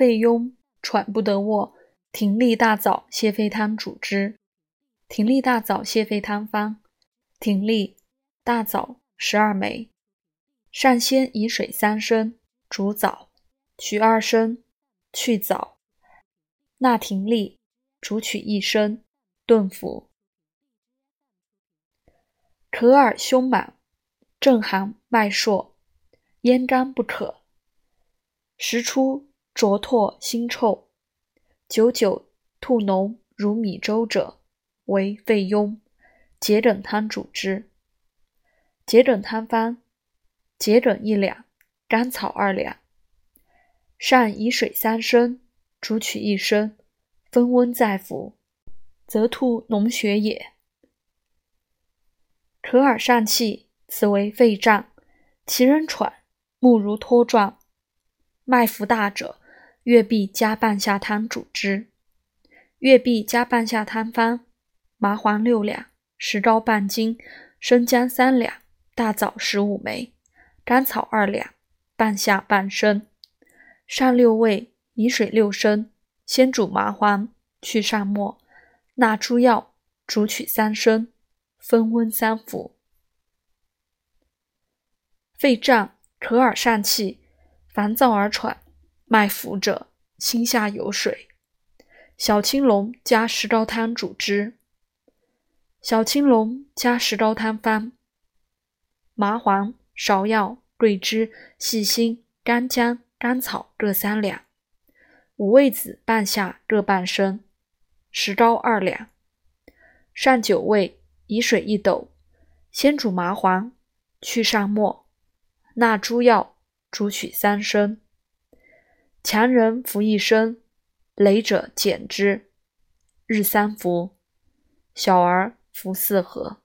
肺痈，喘不得卧，停利大枣泻肺汤主之。停利大枣泻肺汤方：停利、大枣十二枚，上先以水三升，煮枣，取二升，去枣，纳停利，煮取一升，炖服。咳耳胸满，正寒脉数，咽干不可，时出浊唾腥臭，久久吐脓如米粥者，为肺痈。桔梗汤主之。桔梗汤方：桔梗一两，甘草二两，上以水三升，煮取一升，分温再服，则吐脓血也。咳耳上气，此为肺胀，其人喘，目如脱状，脉浮大者，月碧加半夏汤主之。月碧加半夏汤方：麻黄六两，石膏半斤，生姜三两，大枣十五枚，甘草二两，半夏半升。上六味，以水六升，先煮麻黄，去上沫，纳诸药，煮取三升。分温三服。肺胀、咳而上气、烦躁而喘、脉浮者，心下有水。小青龙加石膏汤主之。小青龙加石膏汤方：麻黄、芍药、桂枝、细辛、干姜、甘草各三两，五味子、半夏各半升，石膏二两。上九味。以水一斗，先煮麻黄，去上沫，纳诸药，煮取三升。强人服一身，羸者减之，日三服。小儿服四合。